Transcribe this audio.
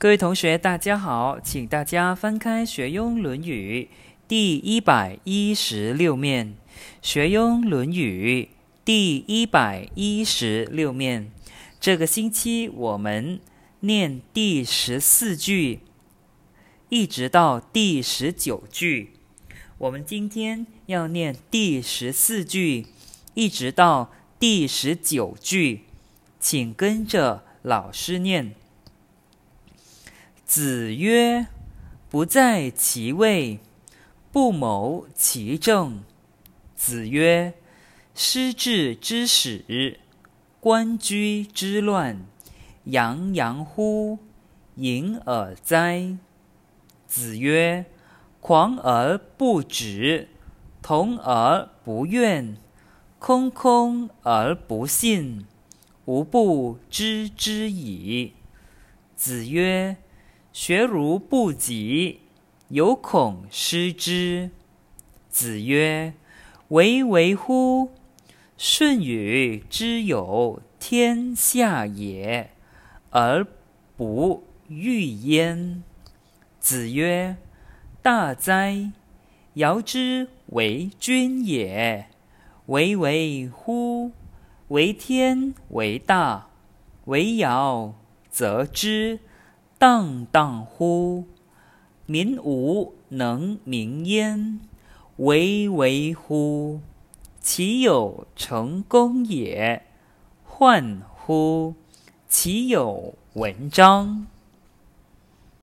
各位同学，大家好，请大家翻开《学庸论语》第一百一十六面，《学庸论语》第一百一十六面。这个星期我们念第十四句，一直到第十九句。我们今天要念第十四句，一直到第十九句，请跟着老师念。子曰：“不在其位，不谋其政。”子曰：“失志之始，官居之乱，洋洋乎！隐而哉！”子曰：“狂而不止，同而不怨，空空而不信，吾不知之矣。”子曰。学如不及，犹恐失之。子曰：“唯唯乎！舜禹之有天下也，而不欲焉。”子曰：“大哉！尧之为君也，唯唯乎！为天为大，为尧则之。”荡荡乎！民无能名焉，唯唯乎！其有成功也！患乎！其有文章。